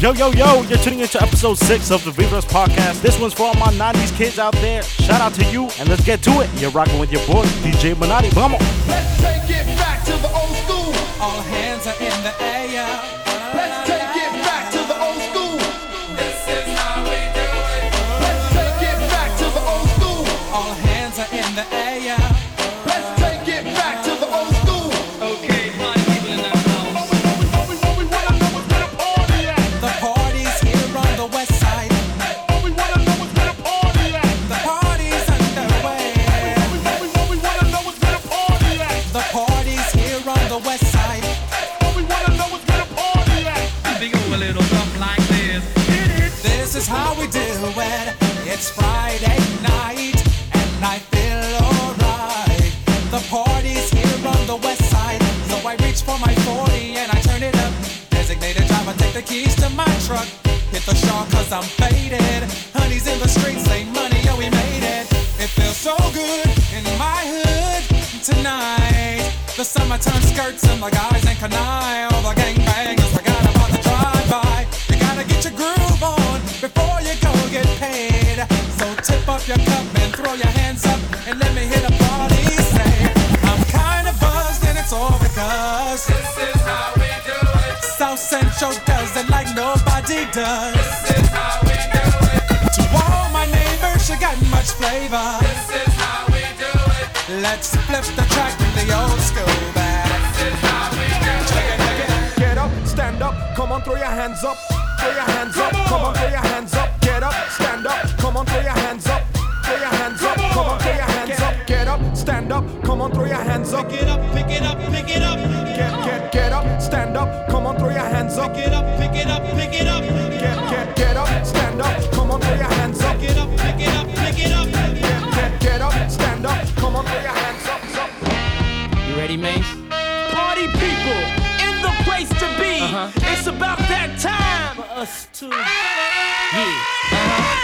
Yo, yo, yo, you're tuning into episode 6 of the Vibras podcast. This one's for all my 90s kids out there. Shout out to you, and let's get to it. You're rocking with your boy, DJ Minotti. Vamos! Let's take it back to the old school. All hands are in the air. It's Friday night, and I feel alright. The party's here on the west side, so I reach for my 40 and I turn it up. Designated driver, take the keys to my truck. Hit the I'm faded. Honey's in the streets, say money, we made it. It feels so good in my hood tonight. The summertime skirts and the guys ain't canine. All the your cup and throw your hands up and let me hit a party. Say, I'm kinda buzzed and it's all because this is how we do it. South Central does it like nobody does. This is how we do it. To all my neighbors, you got much flavor. This is how we do it. Let's flip the track in the old school back. This is how we do it. Check it, check it. Get up, stand up, come on, throw your hands up. Throw your hands up, come on, throw your hands up. Get up, stand up, come on, throw your hands up.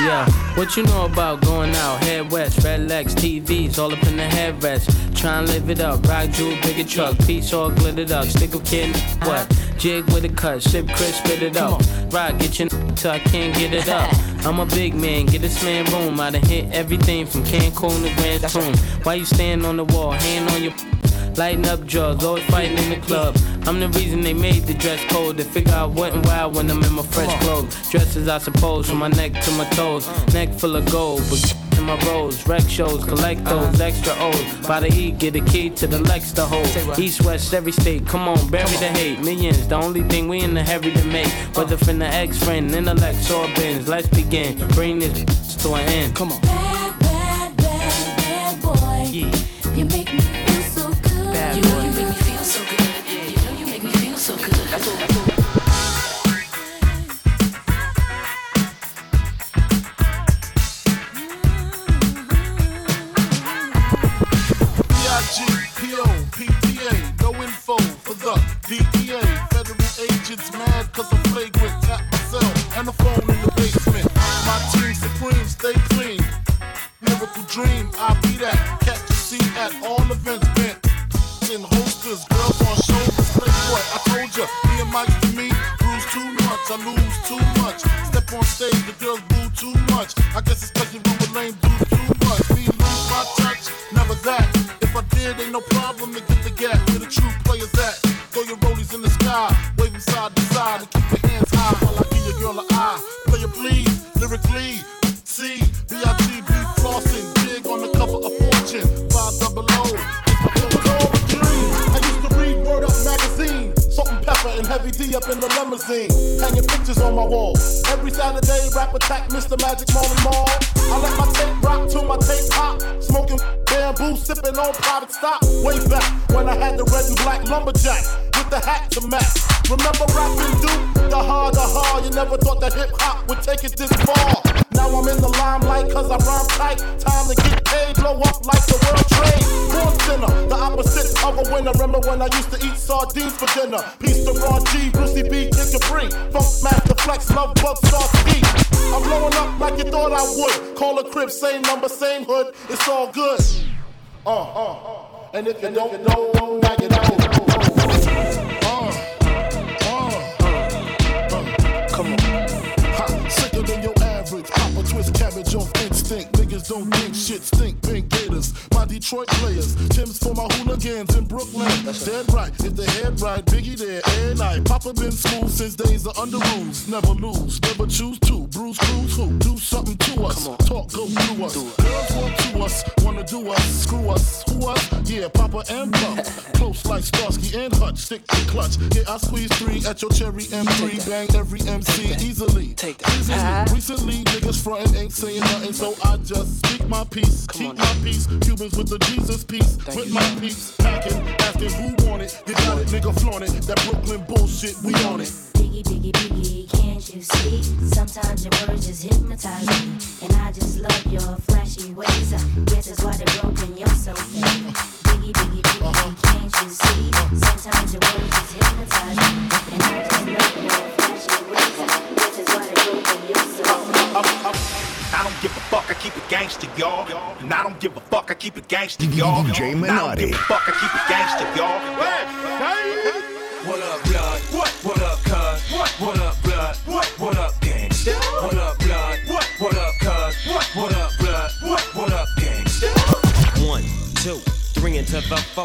Yeah, what you know about going out? Head west, red legs, TVs, all up in the headrest. Try and live it up, rock jewel, bigger truck, piece all glittered up. Stick a kid, what? Jig with a cut, sip crisp, spit it up. Rock, get your till I can't get it up. I'm a big man, get this man room. I done hit everything from Cancun to Grand Tune. Why you stand on the wall, hand on your Lighting up drugs, always fighting in the club. I'm the reason they made the dress code. They figure I what and wild when I'm in my fresh clothes. Dresses, I suppose, from my neck to my toes. Neck full of gold, but in my rolls. Rec shows, collect those extra O's. By the E, get a key to the Lex to hold. East, west, every state, come on, bury the hate. Millions, the only thing we in the heavy to make. Whether from the ex friend, intellect, or bins. Let's begin. Bring this to an end. Come on. With too much. Lose my touch, never that. If I did, ain't no problem to get the gap where the true players at. Throw your rollies in the sky, them side to side, and keep your hands high while I give your girl an eye. Play it please, lyrically. C, B-I-G-B flossing, big on the cover of Fortune. Five double O, dream. I used to read Word Up magazine, Salt-N-Pepa and heavy D up in the limousine, hanging pictures on my wall. Every Saturday, rap attack Mr. Magic Molly black lumberjack with the hat to match. Remember rapping Duke? The hard, the hard. You never thought that hip hop would take it this far. Now I'm in the limelight cause I rhyme tight. Time to get paid, blow up like the world trade. Born sinner, the opposite of a winner. Remember when I used to eat sardines for dinner? Peace to Ron G, Brucey B, Kid Capri. Funk Master Flex, Love Bug, Star Ski. I'm blowing up like you thought I would. Call a crib, same number, same hood. It's all good. Uh, uh, uh. And if you don't know, now you know. Think, don't think shit stink. Pink Gators, my Detroit players. Tim's for my hooligans in Brooklyn. Dead right, if the head right, Biggie there every night. Papa been smooth since days of Underoos. Never lose, never choose to. Bruce Cruz who do something to us. Talk go through us. Girls want to us, wanna do us, screw us, who us? Yeah, Papa and Pump. Close like Starsky and Hutch, stick to clutch. Yeah, I squeeze three at your cherry M3, bang every MC easily. Take Easily. Recently, niggas frontin' ain't saying nothing, so I just speak my peace, keep my peace. Cubans with the Jesus piece, with my peace. Packing, asking who want it. You got it, nigga, flaunt it. That Brooklyn bullshit, we on it. Biggie, biggie, biggie, can't you see? Sometimes your words just hypnotize me. And I just love your flashy ways. I guess that's why they're broken, you're so fake. Biggie, biggie, biggie, can't you see? Sometimes your words just hypnotize me. Y'all. And I don't give a fuck, I keep it gangster, y'all. DJ I don't give Minotti. a fuck, I keep it gangster, y'all. What up, blood? What? What up, cuz? What? What up, blood? What? What up, gangsta? What up, blood? What? What up, cuz? What? What up, blood? What? What up, gangsta? One, two, three into the four.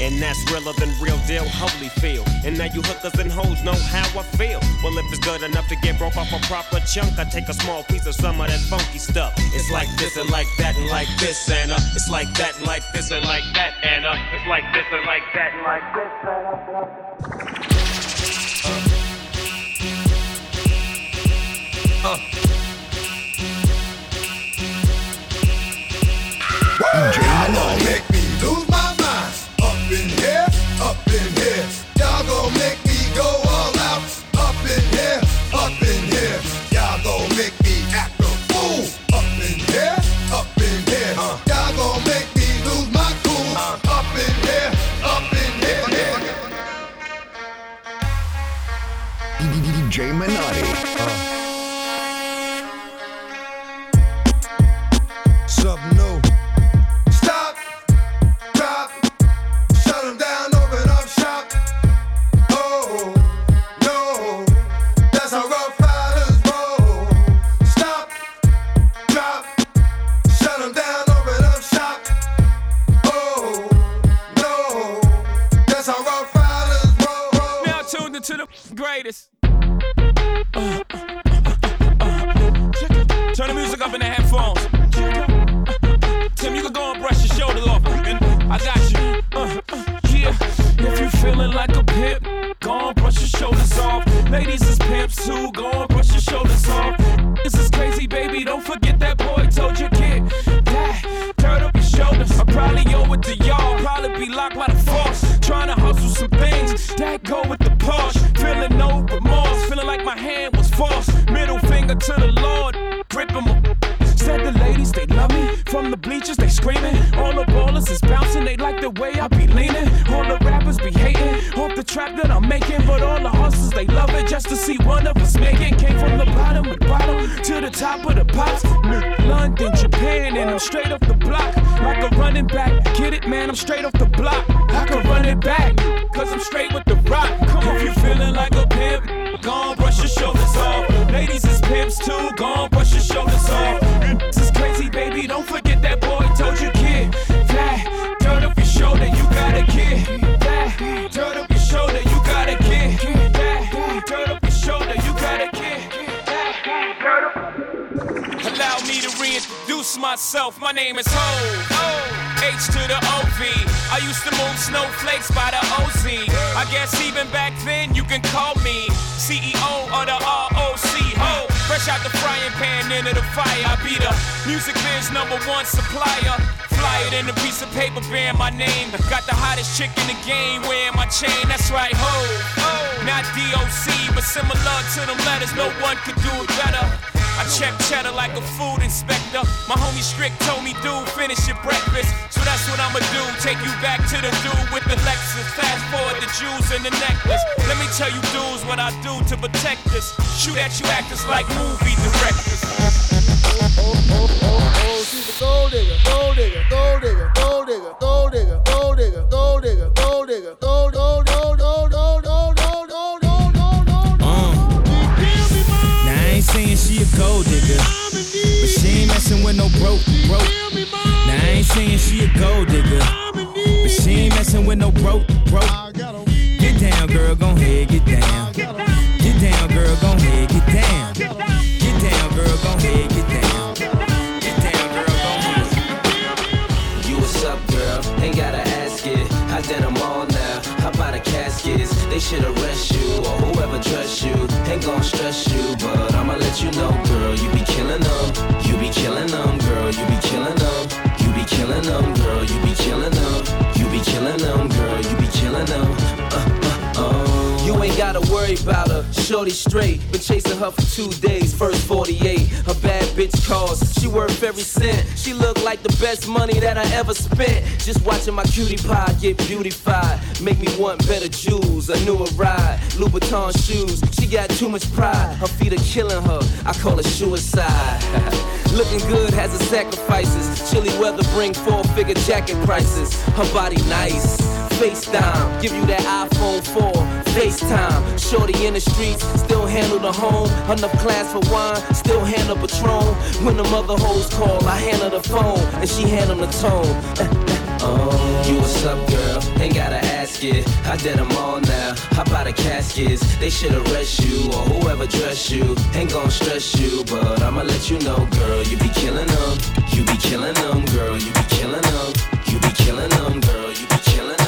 And that's realer than real deal, holy feel. And now you hookers and hoes know how I feel. Well, if it's good enough to get broke off a proper chunk, I take a small piece of some of that funky stuff. It's like this and like that and like this uh, it's like that and like this and like that uh, it's like this and like that and like this and uh. Uh. DJ like a pimp, go and brush your shoulders off. Ladies is pimps too, go and brush your shoulders off. This is crazy, baby. Don't forget that boy told you kid. That, turn up your shoulders. I probably owe it to y'all. Probably be locked by the force. Trying to hustle some things that go with the Porsche. Feeling no remorse. Feeling like my hand was forced. Middle finger to the Lord. Grip him Said the ladies, they love me. From the bleachers, they screaming. All the ballers is bouncing, they like the way I be leaning. Trap that I'm making. But all the hustlers, they love it just to see one of us make it. Came from the bottom of the bottom to the top of the pops. London, Japan, and I'm straight off the block. Like a running back. Get it, man, I'm straight off the block. I can run it back. Cause I'm straight with the myself. My name is Ho. H to the OV. I used to move snowflakes by the OZ. I guess even back then you can call me CEO of the ROC. Ho. Fresh out the frying pan into the fire. I be the music biz number one supplier. Fly Flyer than a piece of paper bearing my name. Got the hottest chick in the game wearing my chain. That's right, ho. Not DOC, but similar to them letters. No one could do it better. I check cheddar like a food inspector. My homie Strick told me, dude, finish your breakfast. So that's what I'ma do. Take you back to the dude with the Lexus. Fast forward the jewels and the necklace. Let me tell you, dudes, what I do to protect us. Shoot at you actors like movie directors. Oh, oh, oh, oh, oh She's a gold digger, gold digger, gold digger, broke, broke. Now I ain't saying she a gold digger, but she ain't messing with no broke, broke. Get down, girl, gon' head, get down. Get down, girl, gon' head, get down. Get down, girl, gon' head, get down. Get down, girl, gon' head. You what's up, girl? Ain't gotta ask it. I did them all now. How about the caskets? They should arrest you or whoever dress you. Ain't gon' stress you, but I'ma let you know, girl. You be killing them. Killing them, girl. You be killing them. You be killing them, girl. You be killing them. You be killing them, girl. You be killing them. Uh, uh, uh. You ain't gotta worry about her, shorty straight. Been chasing her for two days, first 48. Her bad bitch calls, she worth every cent. She look like the best money that I ever spent. Just watching my cutie pie get beautified. Make me want better jewels, a newer ride. Louboutin shoes, she got too much pride. Her feet are killing her, I call it suicide. Looking good has its sacrifices. Chilly weather bring four figure jacket prices. Her body nice. FaceTime, give you that iPhone 4, FaceTime. Shorty in the streets, still handle the home. Enough class for wine, still handle Patron. When the mother hoes call, I handle the phone, and she handle the tone. Oh, you what's up, girl? Ain't gotta ask it. I did them all now. How about the caskets? They should arrest you or whoever dress you. Ain't gon' stress you, but I'ma let you know, girl. You be killing them. You be killing them, girl. You be killing them. You be killing them, girl. You be killing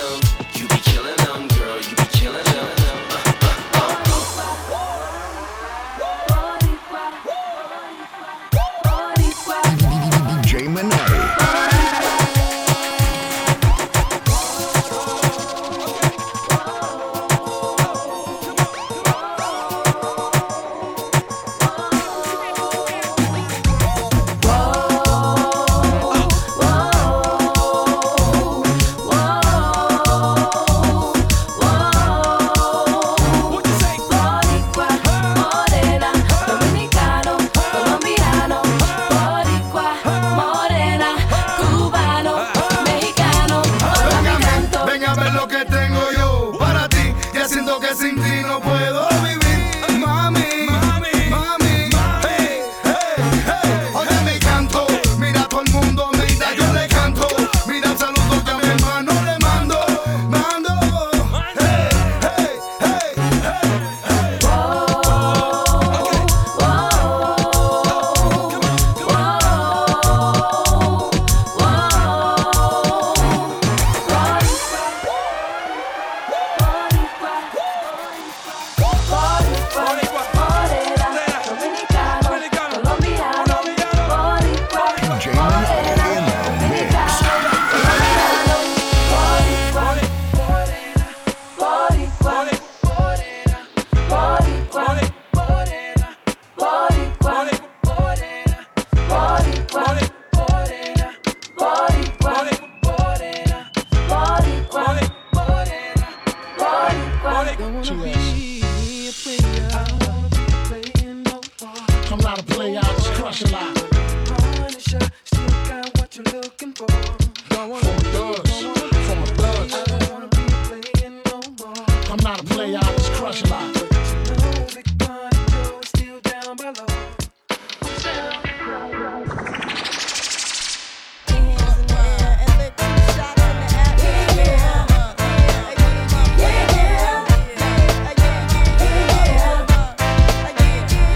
I'm not a player, I just crush a lot.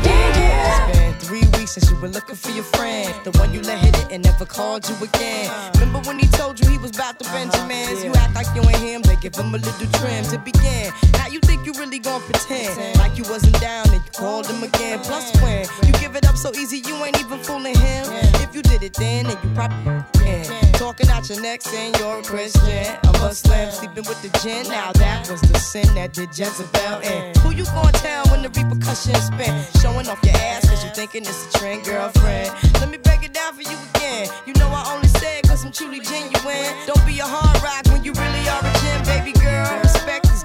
It's been three weeks since you were looking for your friend. The one you let hit it and never called you again. Remember when he told you he was about to? You give him a little trim to begin. Now you think you really gon' pretend like you wasn't down and you called him again. Plus, when you give it up so easy, you ain't even fooling him. If you did it then, then you probably can. Talk talking out your neck saying you're a Christian, a Muslim, sleeping with the gin. Now that was the sin that did Jezebel in. Who you gonna tell when the repercussions spin? Showing off your ass cause you thinking it's a trend, girlfriend. Let me break it down for you again. You know I only say it cause I'm truly genuine. Don't be a hard rock when you really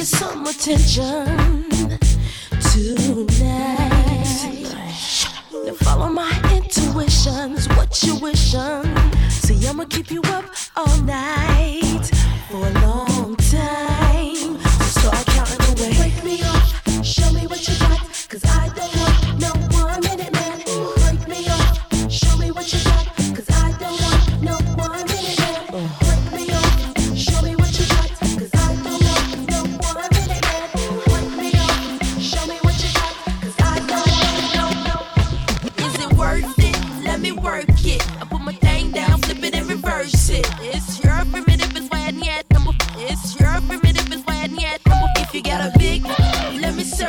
You some attention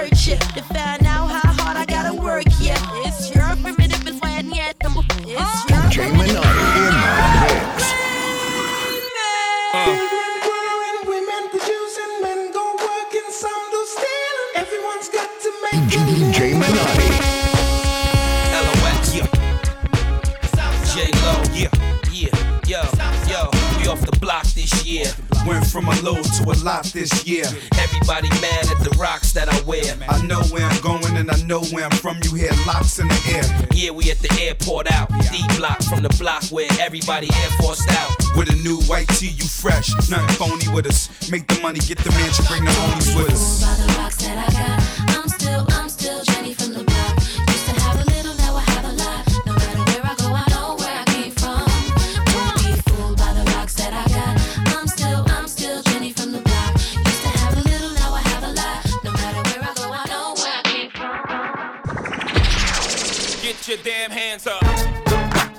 search it to find out how hard I gotta work. Yeah, it's your primitive is why I need number. It's your DJ Minotti in the mix. Uh. Women producing, men go working, some do stealing. Everyone's got to make DJ Minotti. LOX, yeah. J Lo, yeah, yeah, yo, yo. We off the block this year. Went from a low to a lot this year. Everybody mad at the rocks that I wear. I know where I'm going and I know where I'm from. You hear locks in the air. Yeah, we at the airport out. D block from the block where everybody air forced out. With a new white tee, you fresh. Nothing phony with us. Make the money, get the mansion, bring the homies with us. Your damn hands up.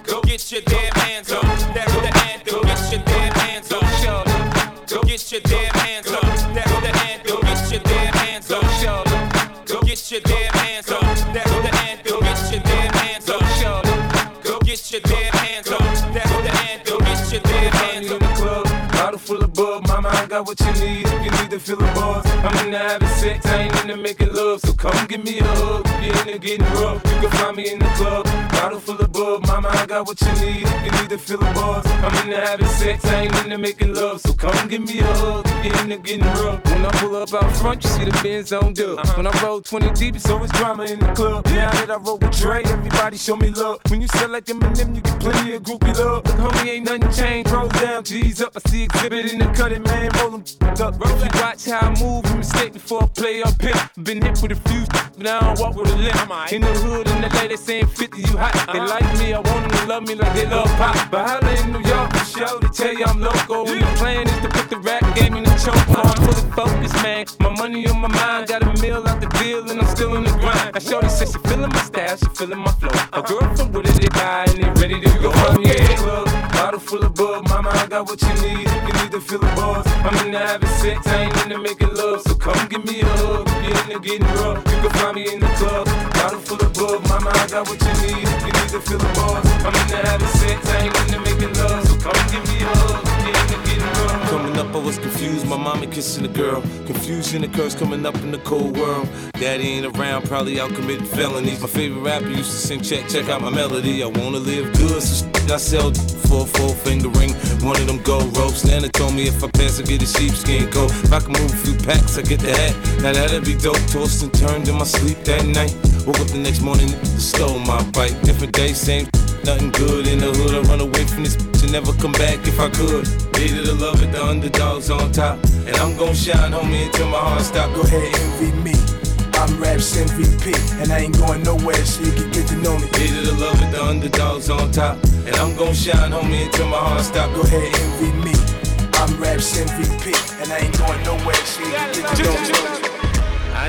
Go get your damn hands up. That's the anthem. Get your damn hands up. Go get your damn hands up. That's the anthem. Get your damn hands up. Go get your damn hands up. That's the anthem. Get your damn hands up. Go get your damn hands up. That's the anthem. Get your damn hands club. Bottle full of bub, mama, I got what you need. To the I'm in into having sex, I ain't into making love. So come give me a hug. You're into getting rough, you can find me in the club. Bottle full of bub. Mama, I got what you need you need to feel a buzz. I'm into having sex, I ain't into making love. So come give me a hug getting rough. When I pull up out front, you see the Benz on dub. When I roll 20 deep, it's always drama in the club. Now that I roll with Dre, everybody show me love. When you sell like Eminem, you get plenty of groupie love. Look, homie, ain't nothing changed. Roll down, G's up. I see exhibit in the cutting, man. Roll them up. You watch how I move, you mistake before I play up here. Been hit with a few, but I don't walk with a limp. In the hood, in the lady saying 50, you hot. They like me, I want them to love me like they love pop. But holla in New York, for show, they tell you I'm local. And the plan is to put the rap game in the choke. I'm fully focused, man. My money on my mind, got a meal out the deal, and I'm still in the grind. Now, Shorty says she feeling my style, she feeling my flow. A girl from Wooded, they buy, and they ready to go. At the club, bottle full of bub. Mama, I got what you need you need to feel a buzz. I'm into having sex, I ain't into making love. So come give me a hug if you're into getting rough. You can find me in the club, bottle full of bub. Mama, I got what you need you need to feel a buzz. I'm into having sex, I ain't into making love. So come give me a hug if you're into getting rough. Coming up, I was confused. My mama kissing a girl. Confusion occurs coming up in the cold world. Daddy ain't around, probably out committing felonies. My favorite rapper used to sing, check, check out my melody. I wanna live good, so I sell for a four finger ring. One of them gold ropes. Nana told me if I pass, I get a sheepskin coat. If I can move a few packs, I get the hat. Now that'd be dope. Tossed and turned in my sleep that night. Woke up the next morning, stole my bike. Different day, same. Nothing good in the hood. I run away from this and never come back if I could. Needed to love it, the underdogs on top. And I'm gon' shine, homie, until my heart stop. Go ahead, envy me. I'm Raps MVP, and I ain't going nowhere, so you can get to know me. Needed to love it, the underdogs on top. And I'm gon' shine, homie, until my heart stop. Go ahead, envy me. I'm Raps MVP, and I ain't going nowhere, so you can get to know me.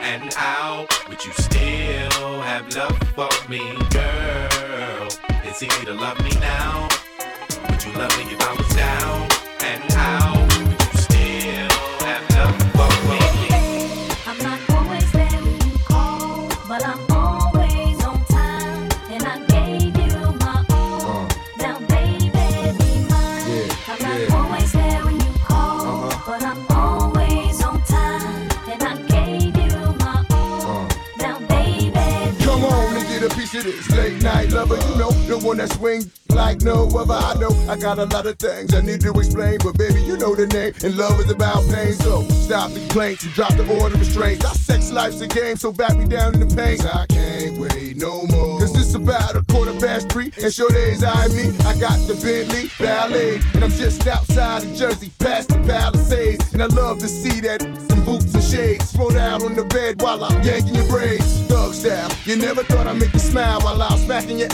and out? Would you still have love for me, girl? It's easy to love me now. Would you love me if I was down and out? This late night lover. You know, the one that swing like no other. I know I got a lot of things I need to explain, but baby, you know the name. And love is about pain, so stop the complaints and drop the order of restraints. Our sex life's a game, so back me down in the pain. I can't wait no more. Cause it's about a quarter past three, and sure days I me. I got the Bentley Ballet, and I'm just outside of Jersey, past the Palisades. And I love to see that some boots and shades. Thrown out on the bed while I'm yanking your braids. Style, you never thought I'd make you smile while I was smacking you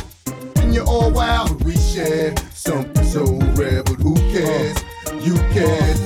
and you're all wild. We share something so rare, but who cares? You can,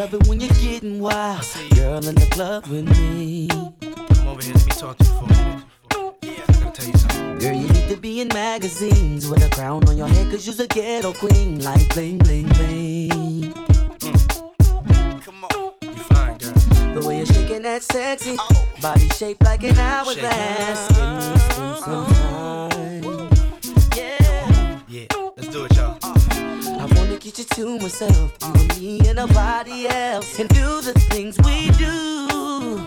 Love it when you're getting wild. Girl in the club with me. Come over here, let me talk to you for a minute. I gotta tell you. Girl, you need to be in magazines with a crown on your head, cause you're a ghetto queen. Like bling, bling, bling. Mm. You fine, girl. The way you're shaking that sexy body shaped like an hourglass. Give me some uh-huh. time. Yeah. Get you to myself, you and me and nobody else, and do the things we do.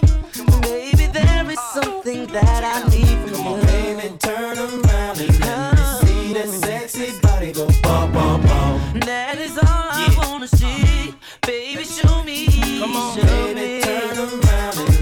Maybe there is something that I need from you. Baby, turn around and let me see that sexy body go bum bum bum. That is all I wanna see. Baby, show me. Come on, show baby, me. turn around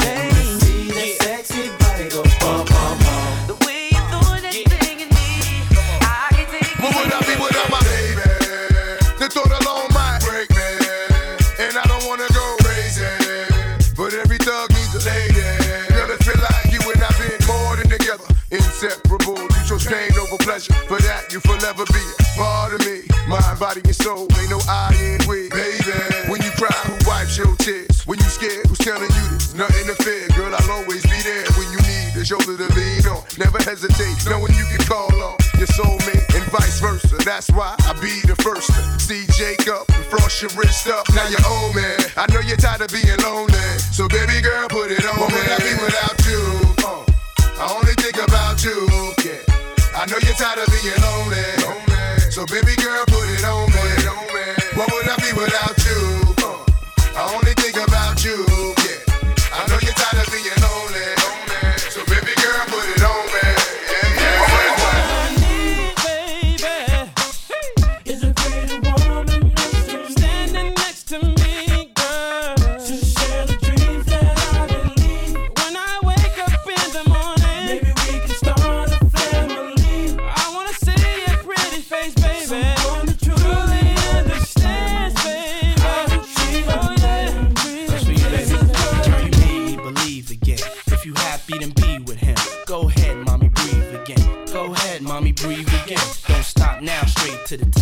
inseparable. You chose pain over pleasure, but Pardon me, mind, body, and soul. Ain't no I in we, baby. When you cry, who wipes your tears? When you scared, who's telling you this? Nothing to fear, girl. I'll always be there when you need a shoulder to lean on. Never hesitate, knowing you can call on your soulmate and vice versa. That's why I be the first to see Jacob and frost your wrist up. Now you're old man. I know you're tired of being lonely, so baby girl, put it on. What would I be without you? Uh, I only think about you. Yeah. I know you're tired of being lonely. So baby girl, put it on me. What would I be without you? Uh, I only to the top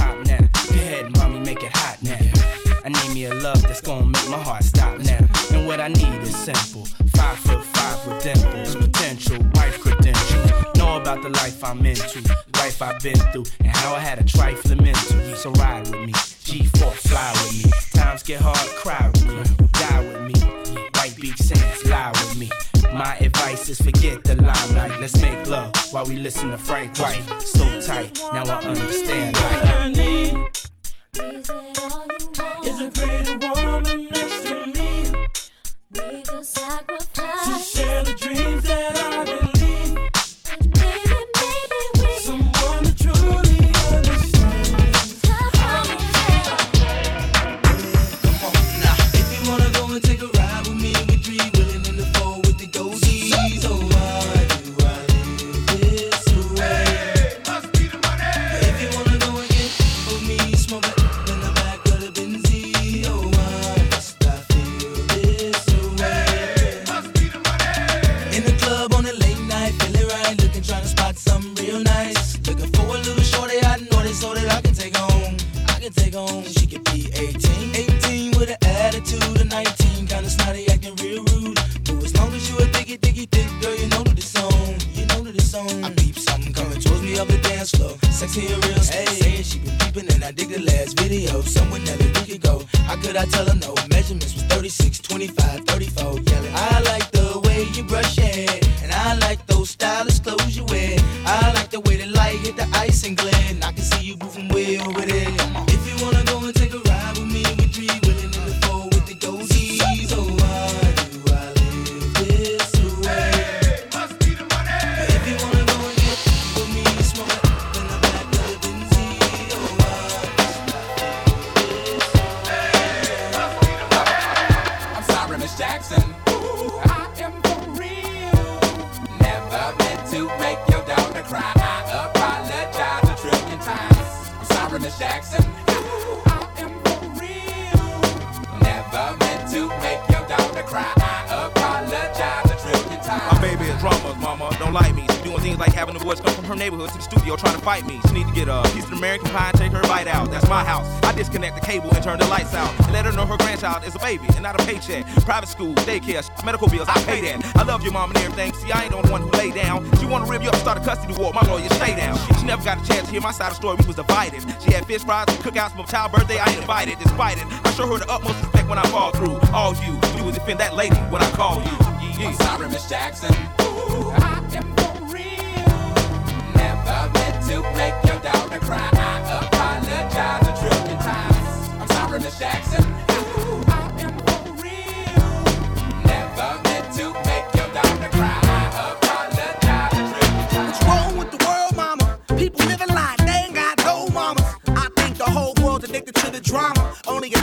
Private school, daycare, medical bills, I pay that. I love your mom and everything. See, I ain't the only one who lay down. She wanna rip you up, start a custody war. My lawyer, stay down. She never got a chance to hear my side of the story. We was divided. She had fish fries, cookouts, for my child birthday. I ain't invited, despite it. I show her the utmost respect when I fall through. All you do is defend that lady when I call you. Yeah. I'm sorry, Miss Jackson. Ooh, I am for real. Never meant to make your daughter cry. I apologize a trillion times. I'm sorry, Miss Jackson.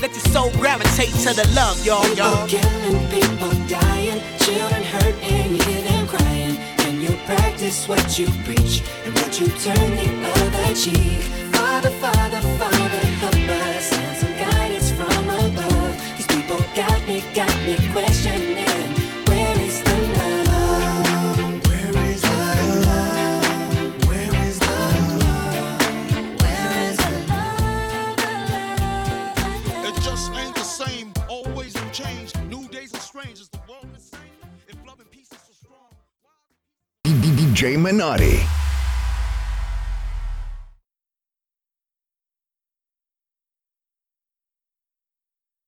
Let your soul gravitate to the love, y'all, y'all. People killing, people dying, children hurt and you hear them crying. Can you practice what you preach and would you turn the other cheek? Father, Father, Father, help us and some guidance from above. These people got me, got me DJ Minotti.